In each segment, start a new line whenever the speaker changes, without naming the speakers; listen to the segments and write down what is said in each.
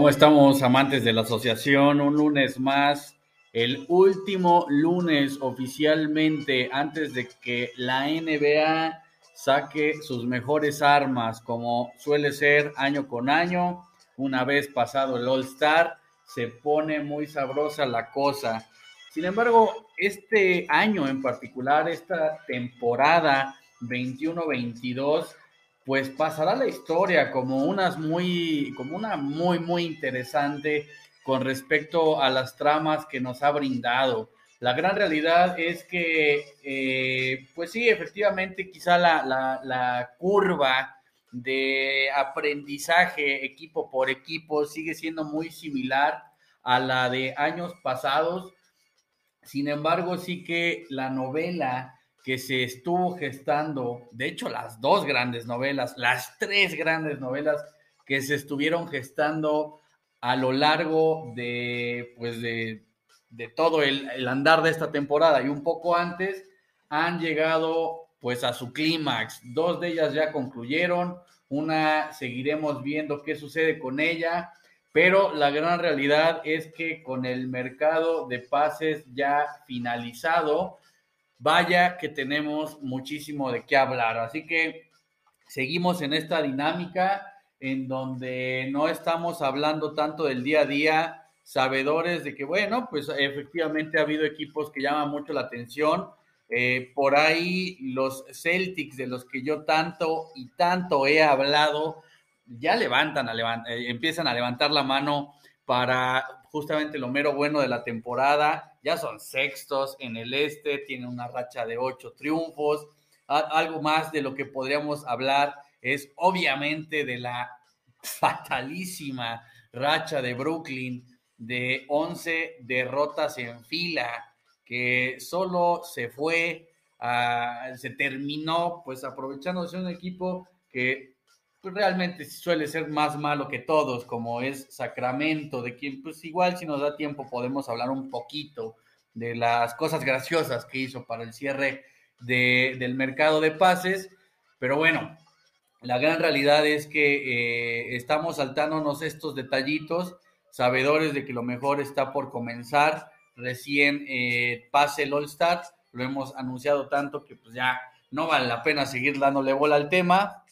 ¿Cómo estamos, amantes de la asociación? Un lunes más, el último lunes oficialmente antes de que la NBA saque sus mejores armas, como suele ser año con año. Una vez pasado el All Star, se pone muy sabrosa la cosa. Sin embargo, este año en particular, esta temporada 21-22, pues pasará la historia como unas muy, como una muy, muy interesante con respecto a las tramas que nos ha brindado. La gran realidad es que, eh, pues sí, efectivamente, quizá la, la, la curva de aprendizaje equipo por equipo sigue siendo muy similar a la de años pasados. Sin embargo, sí que la novela que se estuvo gestando, de hecho las dos grandes novelas, las tres grandes novelas que se estuvieron gestando a lo largo de, pues de, todo el, andar de esta temporada y un poco antes, han llegado pues a su clímax. Dos de ellas ya concluyeron, una seguiremos viendo qué sucede con ella, pero la gran realidad es que con el mercado de pases ya finalizado, vaya que tenemos muchísimo de qué hablar. Así que seguimos en esta dinámica en donde no estamos hablando tanto del día a día, sabedores de que, bueno, pues efectivamente ha habido equipos que llaman mucho la atención. Eh, por ahí los Celtics, de los que yo tanto y tanto he hablado, ya levantan, a eh, empiezan a levantar la mano para justamente lo mero bueno de la temporada. Ya son sextos en el este, tienen una racha de ocho triunfos. Algo más de lo que podríamos hablar es obviamente de la fatalísima racha de Brooklyn de 11 derrotas en fila, que solo se fue, se terminó pues aprovechando de un equipo que pues realmente suele ser más malo que todos, como es Sacramento, de quien pues igual si nos da tiempo podemos hablar un poquito de las cosas graciosas que hizo para el cierre de, del mercado de pases, pero bueno, la gran realidad es que eh, estamos saltándonos estos detallitos, sabedores de que lo mejor está por comenzar, recién eh, pase el All Star, lo hemos anunciado tanto que pues ya no vale la pena seguir dándole bola al tema,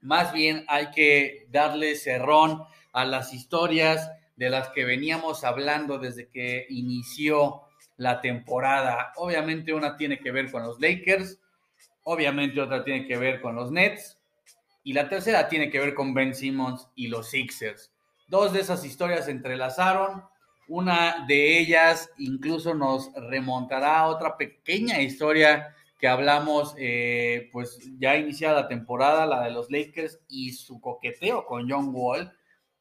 más bien hay que darle cerrón a las historias de las que veníamos hablando desde que inició la temporada. Obviamente una tiene que ver con los Lakers, obviamente otra tiene que ver con los Nets y la tercera tiene que ver con Ben Simmons y los Sixers. Dos de esas historias se entrelazaron. Una de ellas incluso nos remontará a otra pequeña historia que hablamos, eh, pues ya iniciada la temporada, la de los Lakers y su coqueteo con John Wall,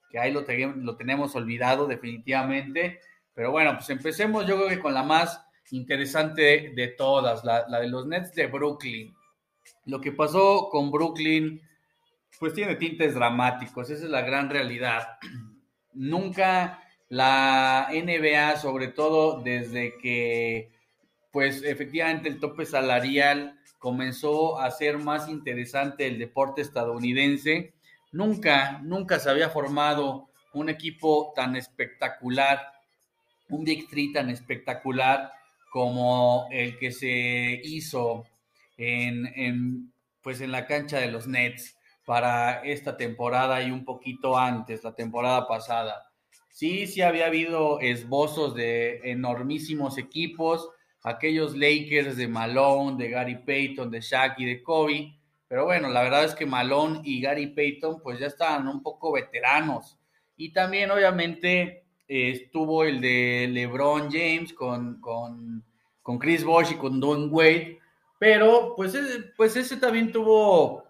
que ahí lo, tenemos olvidado definitivamente. Pero bueno, pues empecemos yo creo que con la más interesante de, todas, la, la, de los Nets de Brooklyn. Lo que pasó con Brooklyn, pues tiene tintes dramáticos, esa es la gran realidad. Nunca la NBA, sobre todo desde que pues efectivamente el tope salarial comenzó a ser más interesante el deporte estadounidense. Nunca, nunca se había formado un equipo tan espectacular, un Big Three tan espectacular como el que se hizo en, en, pues en la cancha de los Nets para esta temporada y un poquito antes, la temporada pasada. Sí, sí había habido esbozos de enormísimos equipos, aquellos Lakers de Malone, de Gary Payton, de Shaq y de Kobe. Pero bueno, la verdad es que Malone y Gary Payton pues ya estaban un poco veteranos. Y también obviamente estuvo el de LeBron James con, con, con Chris Bosh y con Don Wade. Pero pues, pues ese también tuvo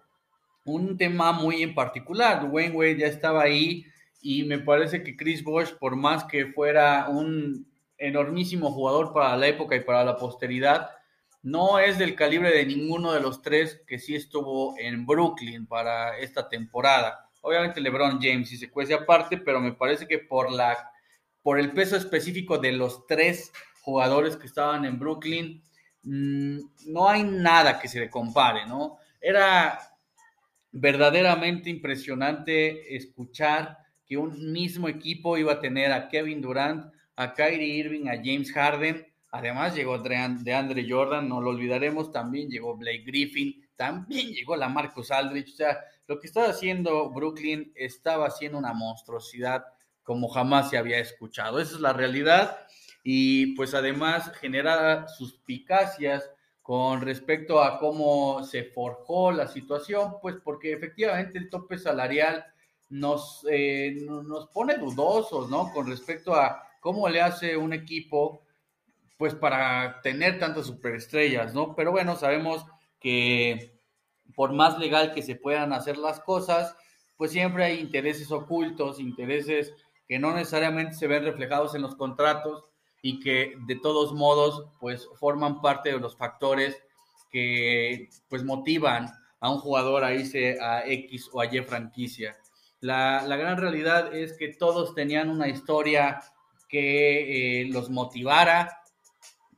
un tema muy en particular. Dwayne Wade ya estaba ahí y me parece que Chris Bosh, por más que fuera un enormísimo jugador para la época y para la posteridad. No es del calibre de ninguno de los tres que sí estuvo en Brooklyn para esta temporada. Obviamente LeBron James y se cuece aparte, pero me parece que por la por el peso específico de los tres jugadores que estaban en Brooklyn, mm, no hay nada que se le compare, ¿no? Era verdaderamente impresionante escuchar que un mismo equipo iba a tener a Kevin Durant, a Kyrie Irving, a James Harden. Además llegó de Andre Jordan, no lo olvidaremos, también llegó Blake Griffin, también llegó la Marcus Aldridge. O sea, lo que estaba haciendo Brooklyn estaba haciendo una monstruosidad como jamás se había escuchado. Esa es la realidad. Y pues además generaba suspicacias con respecto a cómo se forjó la situación, pues porque efectivamente el tope salarial nos, eh, nos pone dudosos, ¿no? Con respecto a cómo le hace un equipo, pues para tener tantas superestrellas, ¿no? Pero bueno, sabemos que por más legal que se puedan hacer las cosas, pues siempre hay intereses ocultos, intereses que no necesariamente se ven reflejados en los contratos y que de todos modos pues forman parte de los factores que pues motivan a un jugador a irse a X o a Y franquicia. La, gran realidad es que todos tenían una historia que eh, los motivara.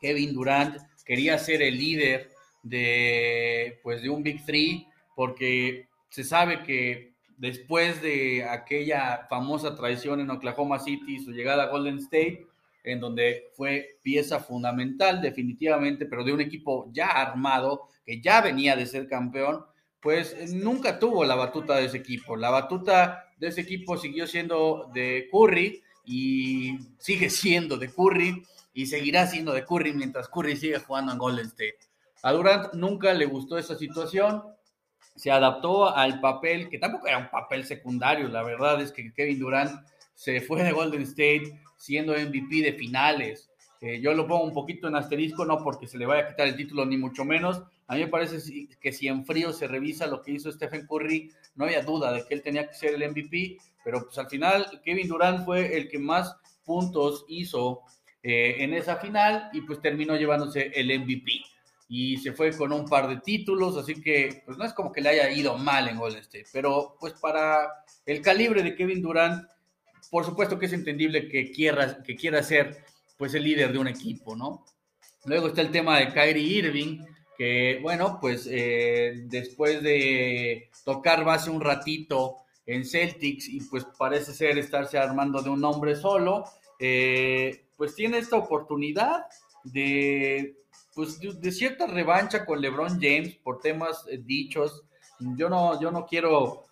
Kevin Durant quería ser el líder de, pues, de un Big Three porque se sabe que después de aquella famosa traición en Oklahoma City, su llegada a Golden State, en donde fue pieza fundamental definitivamente, pero de un equipo ya armado, que ya venía de ser campeón, pues nunca tuvo la batuta de ese equipo. La batuta de ese equipo siguió siendo de Curry y sigue siendo de Curry y seguirá siendo de Curry mientras Curry siga jugando en Golden State. A Durant nunca le gustó esa situación, se adaptó al papel, que tampoco era un papel secundario, la verdad es que Kevin Durant se fue de Golden State siendo MVP de finales. Eh, yo lo pongo un poquito en asterisco, no porque se le vaya a quitar el título, ni mucho menos. A mí me parece que si en frío se revisa lo que hizo Stephen Curry, no había duda de que él tenía que ser el MVP, pero pues al final Kevin Durant fue el que más puntos hizo eh, en esa final y pues terminó llevándose el MVP. Y se fue con un par de títulos, así que pues no es como que le haya ido mal en Golden State, pero pues para el calibre de Kevin Durant, por supuesto que es entendible que quiera, que quiera ser pues el líder de un equipo, ¿no? Luego está el tema de Kyrie Irving, que bueno, pues eh, después de tocar base un ratito en Celtics y pues parece ser estarse armando de un hombre solo, eh, pues tiene esta oportunidad de, pues, de, cierta revancha con LeBron James por temas eh, dichos. Yo no, yo no quiero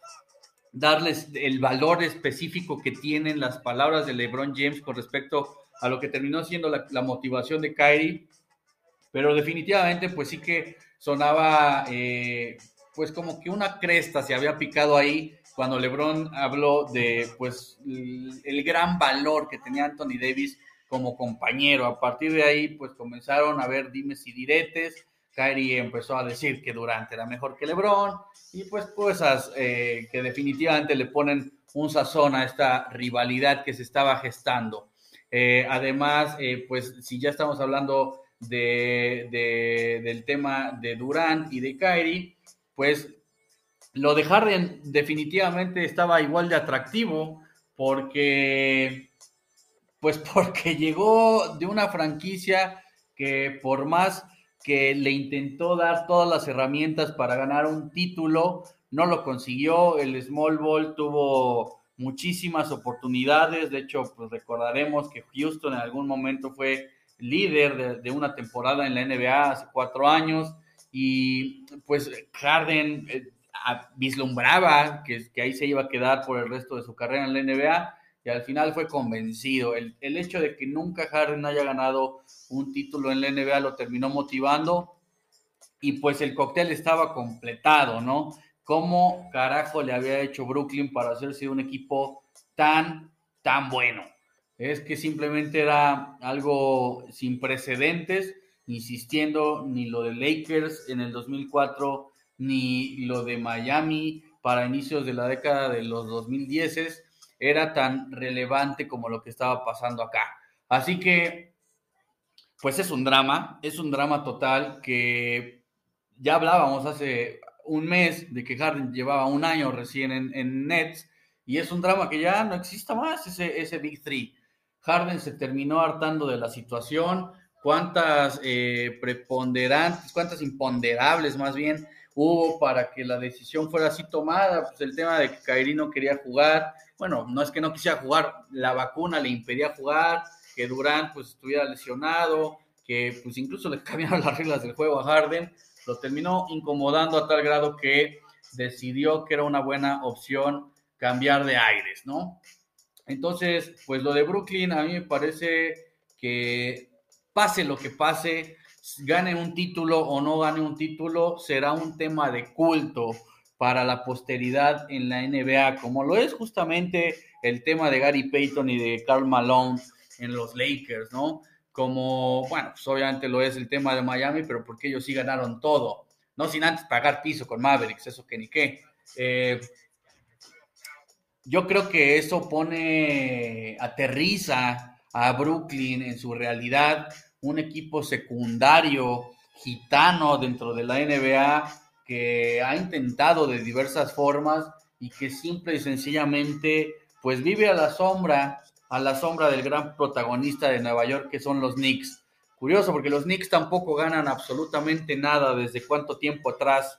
darles el valor específico que tienen las palabras de LeBron James con respecto a lo que terminó siendo la, motivación de Kyrie, pero definitivamente pues sí que sonaba eh, pues como que una cresta se había picado ahí cuando LeBron habló de pues el gran valor que tenía Anthony Davis como compañero. A partir de ahí pues comenzaron a ver dimes y diretes Kyrie empezó a decir que Durant era mejor que LeBron y pues cosas eh, que definitivamente le ponen un sazón a esta rivalidad que se estaba gestando. Eh, además, eh, pues si ya estamos hablando de, del tema de Durant y de Kyrie, pues lo de Harden definitivamente estaba igual de atractivo porque, pues porque llegó de una franquicia que por más que le intentó dar todas las herramientas para ganar un título, no lo consiguió, el Small Ball tuvo muchísimas oportunidades, de hecho, pues recordaremos que Houston en algún momento fue líder de, una temporada en la NBA hace cuatro años y pues Harden vislumbraba que, que ahí se iba a quedar por el resto de su carrera en la NBA y al final fue convencido. El, el, hecho de que nunca Harden haya ganado un título en la NBA lo terminó motivando y pues el cóctel estaba completado, ¿no? ¿Cómo carajo le había hecho Brooklyn para hacerse un equipo tan, tan bueno? Es que simplemente era algo sin precedentes, insistiendo, ni lo de Lakers en el 2004, ni lo de Miami para inicios de la década de los 2010 era tan relevante como lo que estaba pasando acá. Así que, pues es un drama, es un drama total que ya hablábamos hace un mes de que Harden llevaba un año recién en, Nets y es un drama que ya no exista más ese, ese Big Three. Harden se terminó hartando de la situación, cuántas eh, preponderantes, cuántas imponderables más bien hubo para que la decisión fuera así tomada, pues el tema de que Kyrie no quería jugar, bueno, no es que no quisiera jugar, la vacuna le impedía jugar, que Durant pues estuviera lesionado, que pues incluso le cambiaron las reglas del juego a Harden, lo terminó incomodando a tal grado que decidió que era una buena opción cambiar de aires, ¿no? Entonces, pues lo de Brooklyn a mí me parece que pase lo que pase, gane un título o no gane un título, será un tema de culto para la posteridad en la NBA, como lo es justamente el tema de Gary Payton y de Carl Malone en los Lakers, ¿no? Como, bueno, pues obviamente lo es el tema de Miami, pero porque ellos sí ganaron todo, no sin antes pagar piso con Mavericks, eso que ni qué. Eh, yo creo que eso pone, aterriza a Brooklyn en su realidad, un equipo secundario gitano dentro de la NBA que ha intentado de diversas formas y que simple y sencillamente pues vive a la sombra, a la sombra del gran protagonista de Nueva York que son los Knicks. Curioso porque los Knicks tampoco ganan absolutamente nada desde cuánto tiempo atrás,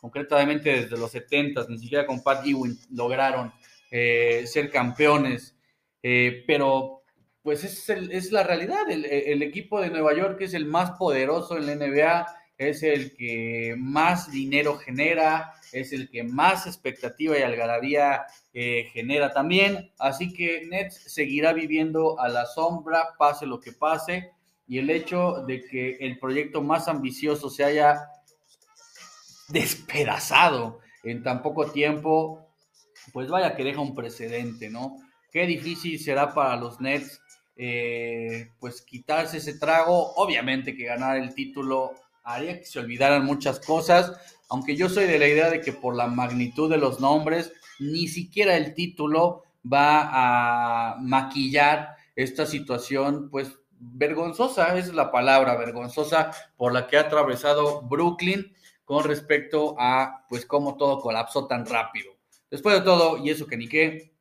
concretamente desde los 70, ni siquiera con Pat Ewing lograron eh, ser campeones, eh, pero pues es, es la realidad, el, equipo de Nueva York es el más poderoso en la NBA, es el que más dinero genera, es el que más expectativa y algarabía eh, genera también. Así que Nets seguirá viviendo a la sombra, pase lo que pase. Y el hecho de que el proyecto más ambicioso se haya despedazado en tan poco tiempo, pues vaya que deja un precedente, ¿no? Qué difícil será para los Nets, eh, pues quitarse ese trago. Obviamente que ganar el título haría que se olvidaran muchas cosas, aunque yo soy de la idea de que por la magnitud de los nombres, ni siquiera el título va a maquillar esta situación, pues vergonzosa, es la palabra, vergonzosa por la que ha atravesado Brooklyn con respecto a, pues, cómo todo colapsó tan rápido. Después de todo, y eso que ni qué,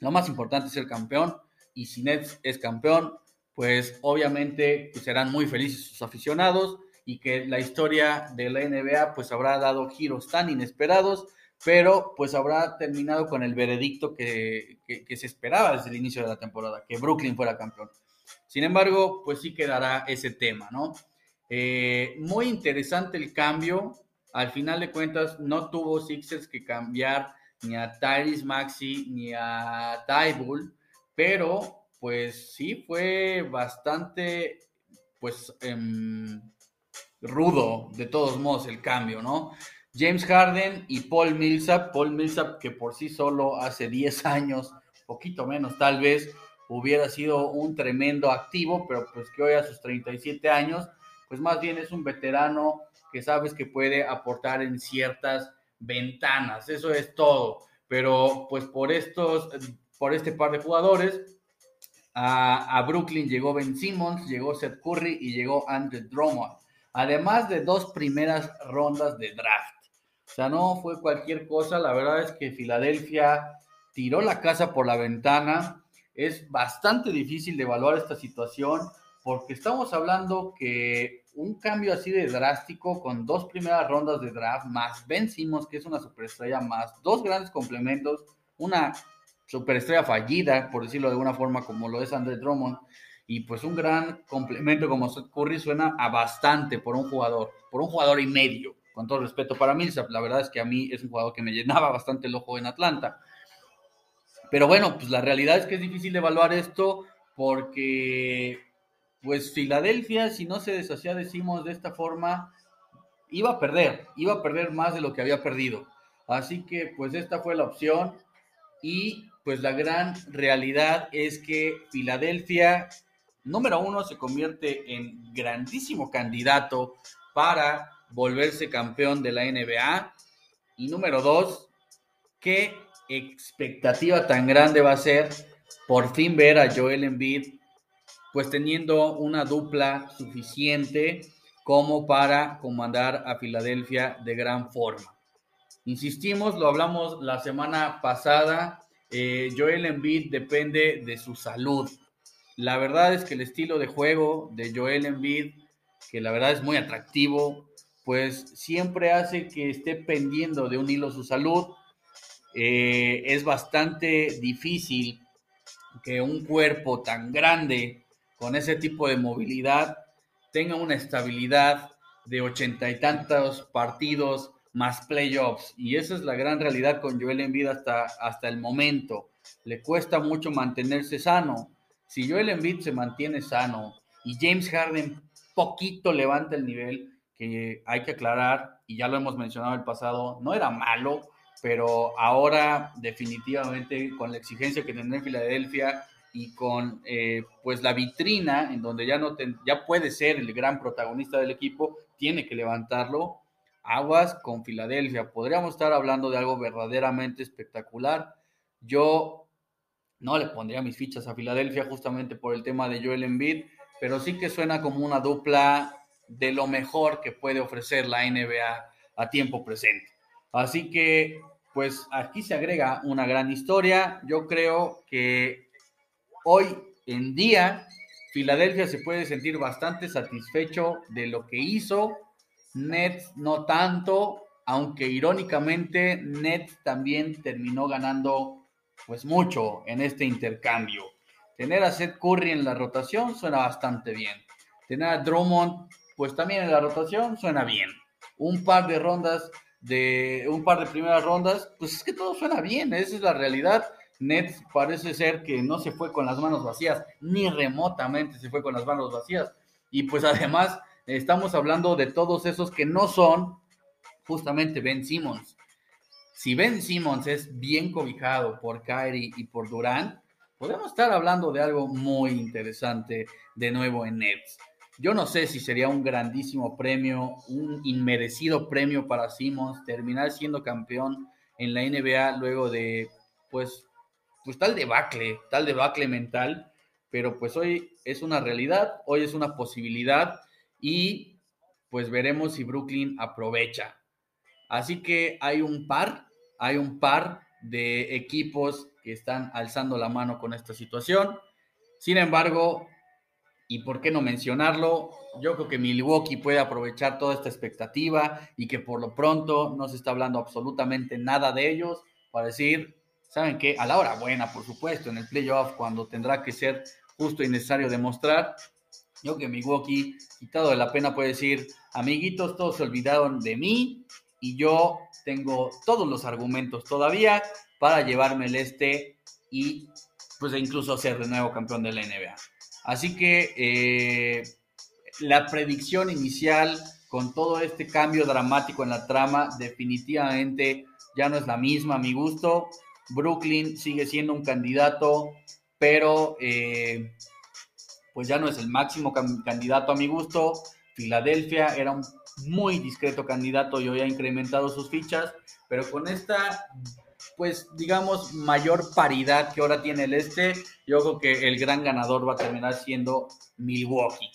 lo más importante es el campeón, y si Nets es campeón, pues obviamente serán muy felices sus aficionados, y que la historia de la NBA pues habrá dado giros tan inesperados, pero pues habrá terminado con el veredicto que, se esperaba desde el inicio de la temporada, que Brooklyn fuera campeón. Sin embargo, pues sí quedará ese tema, ¿no? Eh, muy interesante el cambio. Al final de cuentas, no tuvo Sixers que cambiar ni a Tyrese Maxi ni a Tybull, pero pues sí fue bastante, pues, em, rudo, de todos modos, el cambio, ¿no? James Harden y Paul Millsap, Paul Millsap que por sí solo hace 10 años, poquito menos tal vez, hubiera sido un tremendo activo, pero pues que hoy a sus 37 años, pues más bien es un veterano que sabes que puede aportar en ciertas ventanas, eso es todo, pero pues por estos, por este par de jugadores, a, Brooklyn llegó Ben Simmons, llegó Seth Curry y llegó Andrew Drummond además de dos primeras rondas de draft. O sea, no fue cualquier cosa, la verdad es que Filadelfia tiró la casa por la ventana. Es bastante difícil de evaluar esta situación porque estamos hablando que un cambio así de drástico con dos primeras rondas de draft más vencimos que es una superestrella más dos grandes complementos, una superestrella fallida, por decirlo de alguna forma, como lo es André Drummond, y pues un gran complemento como Curry suena a bastante por un jugador, por un jugador y medio, con todo respeto para Millsap. La verdad es que a mí es un jugador que me llenaba bastante el ojo en Atlanta. Pero bueno, pues la realidad es que es difícil evaluar esto porque pues Filadelfia, si no se deshacía, decimos de esta forma, iba a perder, iba a perder más de lo que había perdido. Así que pues esta fue la opción y pues la gran realidad es que Filadelfia número uno, se convierte en grandísimo candidato para volverse campeón de la NBA. Y número dos, qué expectativa tan grande va a ser por fin ver a Joel Embiid, pues teniendo una dupla suficiente como para comandar a Filadelfia de gran forma. Insistimos, lo hablamos la semana pasada, eh, Joel Embiid depende de su salud. La verdad es que el estilo de juego de Joel Embiid, que la verdad es muy atractivo, pues siempre hace que esté pendiendo de un hilo su salud. eh, es bastante difícil que un cuerpo tan grande con ese tipo de movilidad tenga una estabilidad de ochenta y tantos partidos más playoffs. Y esa es la gran realidad con Joel Embiid hasta, hasta el momento. Le cuesta mucho mantenerse sano. Si Joel Embiid se mantiene sano y James Harden poquito levanta el nivel, que hay que aclarar, y ya lo hemos mencionado en el pasado, no era malo, pero ahora definitivamente con la exigencia que tendrá en Filadelfia y con eh, pues la vitrina en donde ya no ya puede ser el gran protagonista del equipo, tiene que levantarlo. Aguas con Filadelfia. Podríamos estar hablando de algo verdaderamente espectacular. Yo no le pondría mis fichas a Filadelfia justamente por el tema de Joel Embiid, pero sí que suena como una dupla de lo mejor que puede ofrecer la NBA a tiempo presente. Así que, pues aquí se agrega una gran historia. Yo creo que hoy en día Filadelfia se puede sentir bastante satisfecho de lo que hizo. Nets no tanto, aunque irónicamente Nets también terminó ganando pues mucho en este intercambio. Tener a Seth Curry en la rotación suena bastante bien. Tener a Drummond pues también en la rotación suena bien. Un par de rondas de un par de primeras rondas, pues es que todo suena bien, esa es la realidad. Nets parece ser que no se fue con las manos vacías, ni remotamente se fue con las manos vacías. Y pues además estamos hablando de todos esos que no son justamente Ben Simmons. Si Ben Simmons es bien cobijado por Kyrie y por Durant, podemos estar hablando de algo muy interesante de nuevo en Nets. Yo no sé si sería un grandísimo premio, un inmerecido premio para Simmons terminar siendo campeón en la NBA luego de, pues, pues tal debacle, tal debacle mental, pero pues hoy es una realidad, hoy es una posibilidad y pues veremos si Brooklyn aprovecha. Así que hay un par, hay un par de equipos que están alzando la mano con esta situación. Sin embargo, y por qué no mencionarlo, yo creo que Milwaukee puede aprovechar toda esta expectativa y que por lo pronto no se está hablando absolutamente nada de ellos para decir, ¿saben qué? A la hora buena, por supuesto, en el playoff, cuando tendrá que ser justo y necesario demostrar, yo que Milwaukee, quitado de la pena, puede decir, amiguitos, todos se olvidaron de mí y yo tengo todos los argumentos todavía para llevarme el este y pues incluso ser de nuevo campeón de la NBA. Así que eh, la predicción inicial con todo este cambio dramático en la trama definitivamente ya no es la misma a mi gusto. Brooklyn sigue siendo un candidato, pero eh, pues ya no es el máximo candidato a mi gusto. Filadelfia era un muy discreto candidato y hoy ha incrementado sus fichas, pero con esta pues digamos, mayor paridad que ahora tiene el este, yo creo que el gran ganador va a terminar siendo Milwaukee.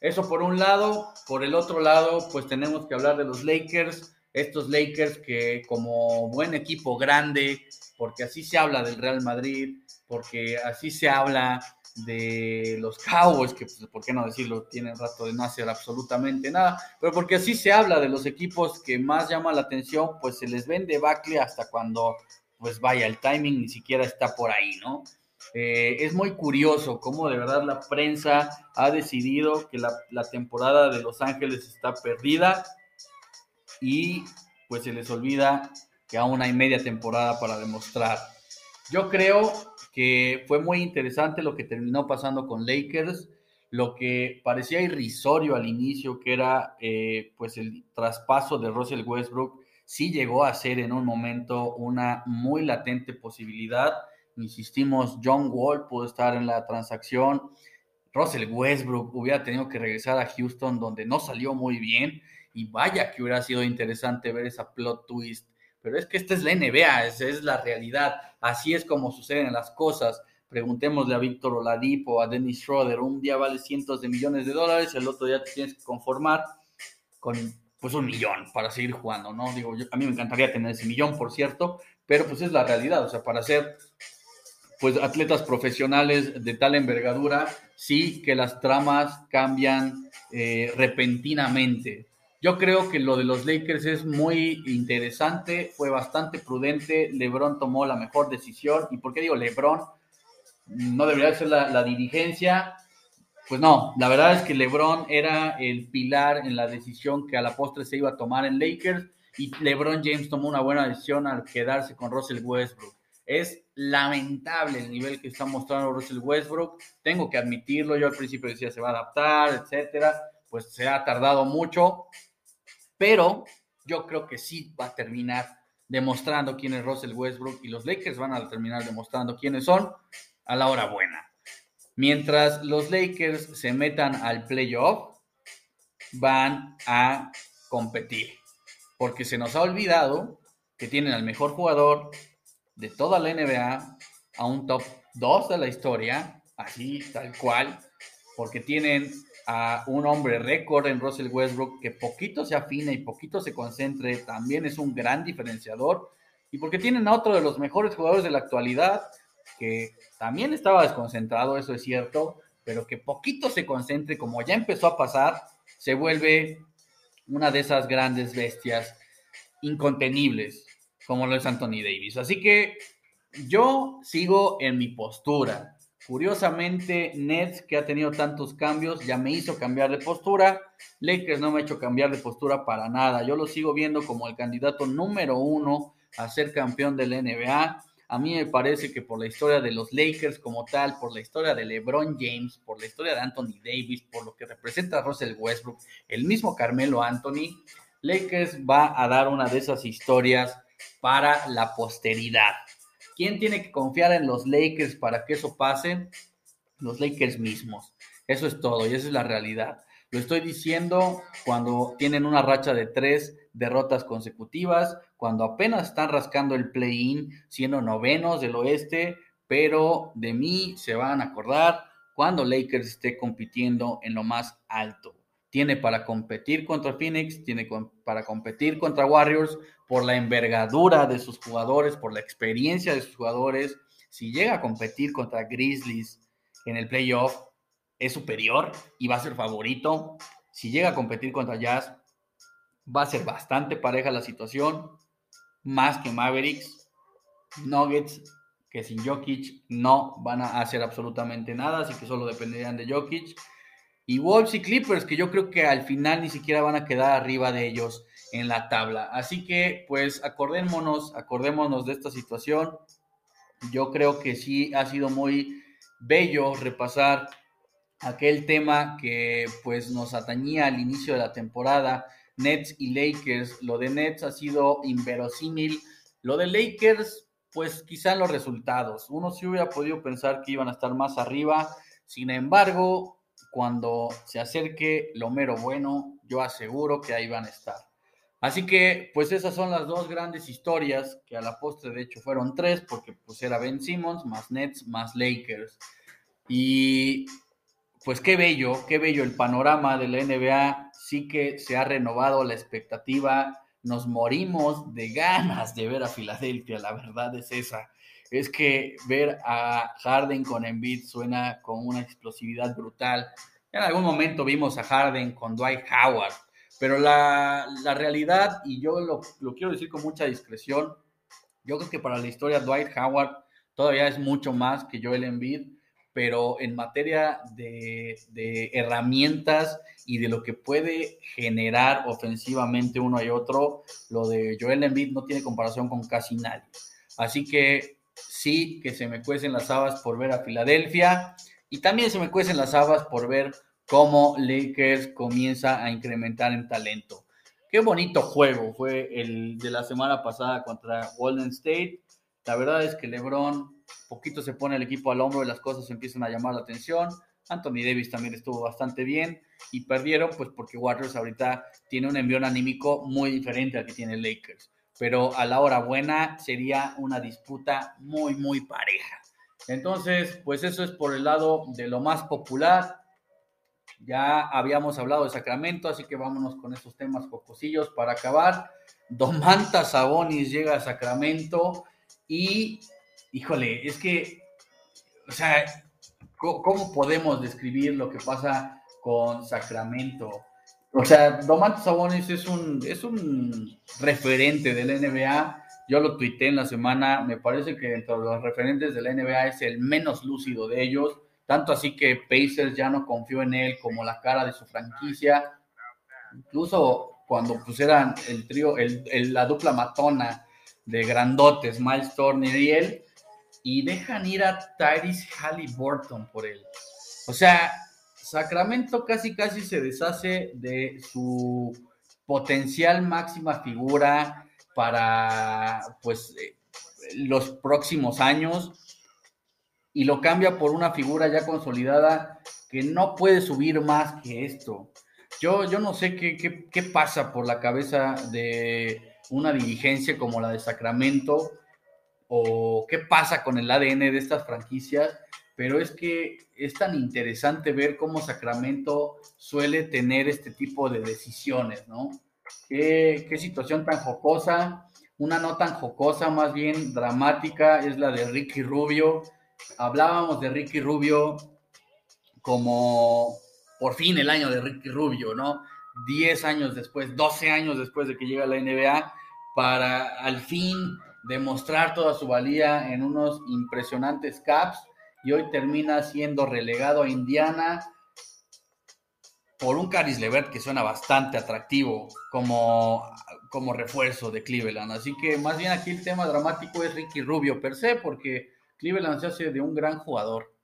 Eso por un lado, por el otro lado, pues tenemos que hablar de los Lakers, estos Lakers que como buen equipo grande, porque así se habla del Real Madrid, porque así se habla de los Cowboys, que pues, por qué no decirlo, tienen rato de no hacer absolutamente nada, pero porque así se habla de los equipos que más llama la atención, pues se les vende bacle hasta cuando, pues vaya, el timing ni siquiera está por ahí, ¿no? Eh, es muy curioso cómo de verdad la prensa ha decidido que la, la temporada de Los Ángeles está perdida y pues se les olvida que aún hay media temporada para demostrar. Yo creo que fue muy interesante lo que terminó pasando con Lakers, lo que parecía irrisorio al inicio, que era eh, pues el traspaso de Russell Westbrook, sí llegó a ser en un momento una muy latente posibilidad. Insistimos, John Wall pudo estar en la transacción. Russell Westbrook hubiera tenido que regresar a Houston, donde no salió muy bien. Y vaya que hubiera sido interesante ver esa plot twist pero es que esta es la NBA, esa es la realidad, así es como suceden las cosas. Preguntémosle a Víctor Oladipo, a Dennis Schroeder, un día vale cientos de millones de dólares, el otro día te tienes que conformar con pues un millón para seguir jugando, ¿no? Digo, a mí me encantaría tener ese millón, por cierto, pero pues es la realidad, o sea, para ser pues atletas profesionales de tal envergadura, sí que las tramas cambian eh, repentinamente. Yo creo que lo de los Lakers es muy interesante, fue bastante prudente, LeBron tomó la mejor decisión. ¿Y por qué digo LeBron? No debería ser la, dirigencia, pues no, la verdad es que LeBron era el pilar en la decisión que a la postre se iba a tomar en Lakers y LeBron James tomó una buena decisión al quedarse con Russell Westbrook. Es lamentable el nivel que está mostrando Russell Westbrook. Tengo que admitirlo, yo al principio decía se va a adaptar, etcétera. Pues se ha tardado mucho, pero yo creo que sí va a terminar demostrando quién es Russell Westbrook y los Lakers van a terminar demostrando quiénes son a la hora buena. Mientras los Lakers se metan al playoff, van a competir. Porque se nos ha olvidado que tienen al mejor jugador de toda la NBA, a un top 2 de la historia, así tal cual, porque tienen a un hombre récord en Russell Westbrook que poquito se afina y poquito se concentre, también es un gran diferenciador, y porque tienen a otro de los mejores jugadores de la actualidad, que también estaba desconcentrado, eso es cierto, pero que poquito se concentre, como ya empezó a pasar, se vuelve una de esas grandes bestias incontenibles, como lo es Anthony Davis. Así que yo sigo en mi postura. Curiosamente, Nets, que ha tenido tantos cambios, ya me hizo cambiar de postura. Lakers no me ha hecho cambiar de postura para nada. Yo lo sigo viendo como el candidato número uno a ser campeón del NBA. A mí me parece que por la historia de los Lakers como tal, por la historia de LeBron James, por la historia de Anthony Davis, por lo que representa Russell Westbrook, el mismo Carmelo Anthony, Lakers va a dar una de esas historias para la posteridad. ¿Quién tiene que confiar en los Lakers para que eso pase? Los Lakers mismos. Eso es todo y esa es la realidad. Lo estoy diciendo cuando tienen una racha de tres derrotas consecutivas, cuando apenas están rascando el play-in, siendo novenos del oeste, pero de mí se van a acordar cuando Lakers esté compitiendo en lo más alto. Tiene para competir contra Phoenix, tiene para competir contra Warriors por la envergadura de sus jugadores, por la experiencia de sus jugadores. Si llega a competir contra Grizzlies en el playoff, es superior y va a ser favorito. Si llega a competir contra Jazz, va a ser bastante pareja la situación, más que Mavericks, Nuggets, que sin Jokic no van a hacer absolutamente nada, así que solo dependerían de Jokic. Y Wolves y Clippers, que yo creo que al final ni siquiera van a quedar arriba de ellos en la tabla. Así que, pues, acordémonos, acordémonos de esta situación. Yo creo que sí ha sido muy bello repasar aquel tema que pues nos atañía al inicio de la temporada, Nets y Lakers. Lo de Nets ha sido inverosímil. Lo de Lakers, pues quizá los resultados. Uno sí hubiera podido pensar que iban a estar más arriba. Sin embargo, cuando se acerque lo mero bueno, yo aseguro que ahí van a estar. Así que, pues esas son las dos grandes historias, que a la postre de hecho fueron tres, porque pues era Ben Simmons, más Nets, más Lakers. Y pues qué bello, qué bello el panorama de la NBA. Sí que se ha renovado la expectativa. Nos morimos de ganas de ver a Filadelfia, la verdad es esa. Es que ver a Harden con Embiid suena con una explosividad brutal. En algún momento vimos a Harden con Dwight Howard, pero la, realidad, y yo lo, lo quiero decir con mucha discreción, yo creo que para la historia Dwight Howard todavía es mucho más que Joel Embiid pero en materia de, herramientas y de lo que puede generar ofensivamente uno y otro, lo de Joel Embiid no tiene comparación con casi nadie. Así que sí que se me cuecen las habas por ver a Filadelfia y también se me cuecen las habas por ver cómo Lakers comienza a incrementar en talento. Qué bonito juego fue el de la semana pasada contra Golden State. La verdad es que LeBron poquito se pone el equipo al hombro y las cosas empiezan a llamar la atención. Anthony Davis también estuvo bastante bien y perdieron pues porque Warriors ahorita tiene un envión anímico muy diferente al que tiene Lakers. Pero a la hora buena sería una disputa muy, muy pareja. Entonces, pues eso es por el lado de lo más popular. Ya habíamos hablado de Sacramento, así que vámonos con estos temas cocosillos para acabar. Domantas Sabonis llega a Sacramento y híjole, es que, o sea, ¿cómo podemos describir lo que pasa con Sacramento? O sea, Domantas Sabonis es un, es un referente del NBA. Yo lo tuité en la semana. Me parece que entre los referentes de la NBA es el menos lúcido de ellos. Tanto así que Pacers ya no confió en él como la cara de su franquicia. Incluso cuando pusieran el trío, el, la dupla matona de grandotes, Miles Turner y él, y dejan ir a Tyrese Halliburton por él. O sea, Sacramento casi casi se deshace de su potencial máxima figura para pues eh, los próximos años y lo cambia por una figura ya consolidada que no puede subir más que esto. Yo, yo no sé qué, qué, pasa por la cabeza de una dirigencia como la de Sacramento o qué pasa con el ADN de estas franquicias, pero es que es tan interesante ver cómo Sacramento suele tener este tipo de decisiones, ¿no? Qué, situación tan jocosa, una no tan jocosa, más bien dramática, es la de Ricky Rubio. Hablábamos de Ricky Rubio como por fin el año de Ricky Rubio, ¿no? 10 años después, 12 años después de que llega a la NBA, para al fin demostrar toda su valía en unos impresionantes caps y hoy termina siendo relegado a Indiana por un Caris Levert que suena bastante atractivo como, como refuerzo de Cleveland. Así que más bien aquí el tema dramático es Ricky Rubio per se, porque Cleveland se hace de un gran jugador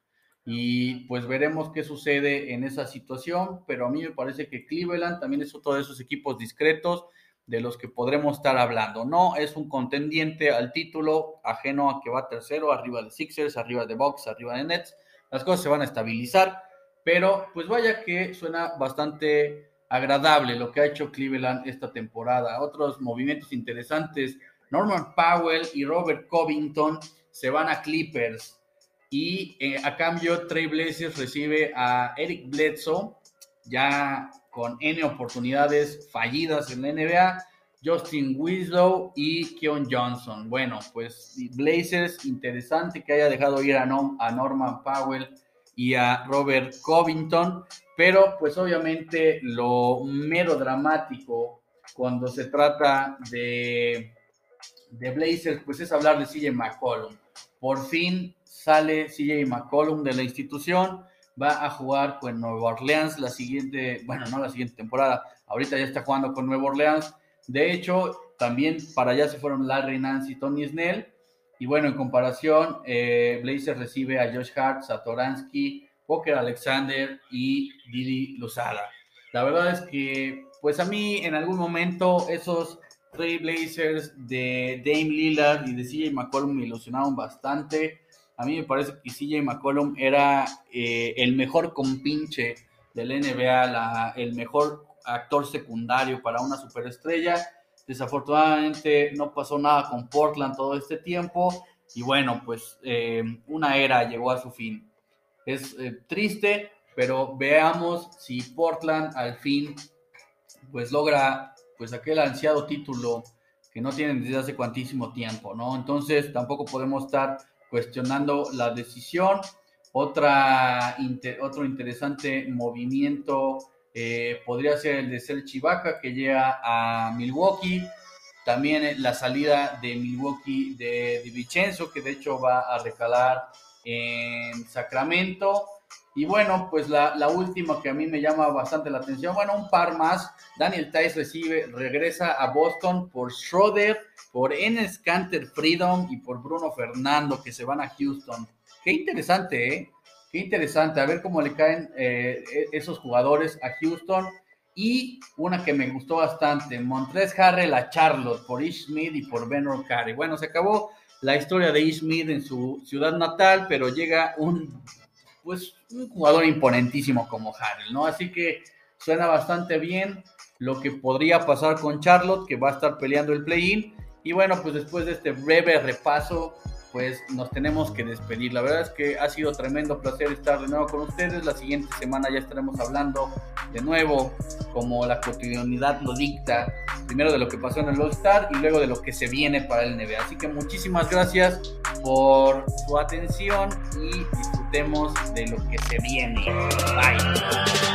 y pues veremos qué sucede en esa situación, pero a mí me parece que Cleveland también es otro de esos equipos discretos de los que podremos estar hablando. No es un contendiente al título ajeno a que va tercero, arriba de Sixers, arriba de Bucks, arriba de Nets. Las cosas se van a estabilizar, pero pues vaya que suena bastante agradable lo que ha hecho Cleveland esta temporada. Otros movimientos interesantes, Norman Powell y Robert Covington se van a Clippers y eh, a cambio, Trey Blazers recibe a Eric Bledsoe, ya con N oportunidades fallidas en la NBA, Justin Winslow y Keon Johnson. Bueno, pues Blazers, interesante que haya dejado ir a, a Norman Powell y a Robert Covington, pero pues obviamente lo mero dramático cuando se trata de, de Blazers, pues es hablar de CJ McCollum. Por fin sale CJ McCollum de la institución, va a jugar con Nueva Orleans la siguiente, bueno, no la siguiente temporada, ahorita ya está jugando con Nueva Orleans. De hecho, también para allá se fueron Larry Nance y Tony Snell. Y bueno, en comparación, eh, Blazer recibe a Josh Hart, Satoransky, Walker Alexander y Didi Lozada. La verdad es que, pues a mí en algún momento esos tres Blazers de Dame Lillard y de CJ McCollum me ilusionaron bastante. A mí me parece que CJ McCollum era eh, el mejor compinche del NBA, el mejor actor secundario para una superestrella. Desafortunadamente no pasó nada con Portland todo este tiempo y bueno, pues eh, una era llegó a su fin. Es eh, triste, pero veamos si Portland al fin pues logra pues aquel ansiado título que no tienen desde hace cuantísimo tiempo, ¿no? Entonces tampoco podemos estar cuestionando la decisión. Otra, otro interesante movimiento eh, podría ser el de Ser Chivaca, que llega a Milwaukee. También la salida de Milwaukee de, de Vicenzo, que de hecho va a recalar en Sacramento. Y bueno, pues la, última que a mí me llama bastante la atención, bueno, un par más. Daniel Tice recibe, regresa a Boston por Schroeder, por Enes Canter Freedom y por Bruno Fernando que se van a Houston. Qué interesante, ¿eh? Qué interesante, a ver cómo le caen eh, e, esos jugadores a Houston. Y una que me gustó bastante, Montres Harrell a Charlotte por Ish Smith y por Ben Carey. Bueno, se acabó la historia de Ish Smith en su ciudad natal, pero llega un pues un jugador imponentísimo como Harrell, ¿no? Así que suena bastante bien lo que podría pasar con Charlotte, que va a estar peleando el play-in. Y bueno, pues después de este breve repaso, pues nos tenemos que despedir. La verdad es que ha sido tremendo placer estar de nuevo con ustedes. La siguiente semana ya estaremos hablando de nuevo, como la cotidianidad lo dicta, primero de lo que pasó en el All Star y luego de lo que se viene para el NBA. Así que muchísimas gracias por su atención y disfrutemos de lo que se viene. Bye.